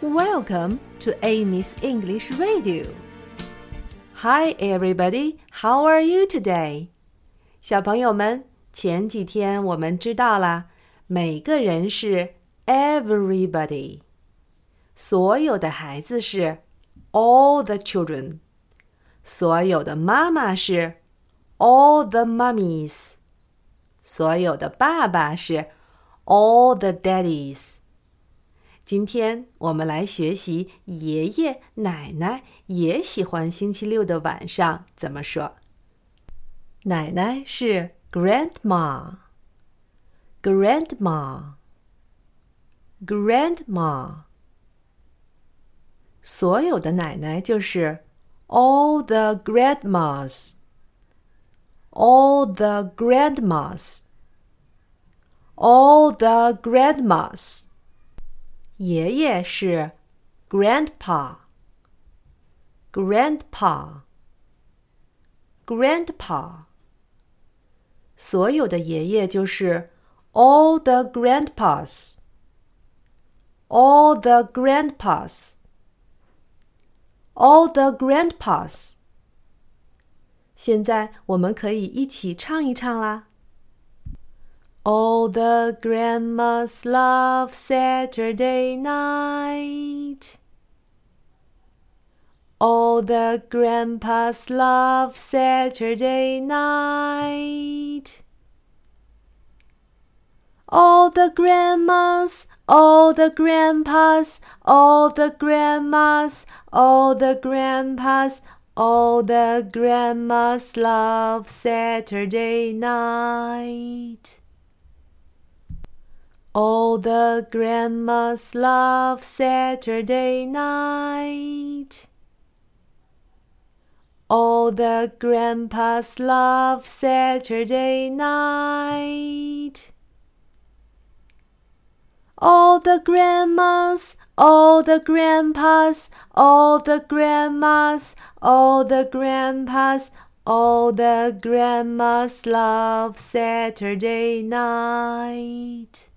Welcome to Amy's English Radio. Hi, everybody. How are you today? 小朋友们，前几天我们知道啦，每个人是 everybody，所有的孩子是 all the children，所有的妈妈是 all the mummies，所有的爸爸是 all the daddies。 今天我们来学习爷爷奶奶也喜欢星期六的晚上怎么说。奶奶是 grandma，grandma，grandma。所有的奶奶就是 all the grandmas，all the grandmas，all the grandmas。爷爷是 grandpa，grandpa，grandpa。所有的爷爷就是 all the grandpas，all the grandpas，all the grandpas。现在我们可以一起唱一唱啦。All the grandmas love Saturday night. All the grandpas love Saturday night. All the grandmas, all the grandpas, all the grandmas, all the grandpas, all the grandmas love Saturday night. All the grandmas love Saturday night. All the grandpas love Saturday night. All the grandmas, all the grandpas, all the grandmas, all the grandpas, all the grandmas love Saturday night.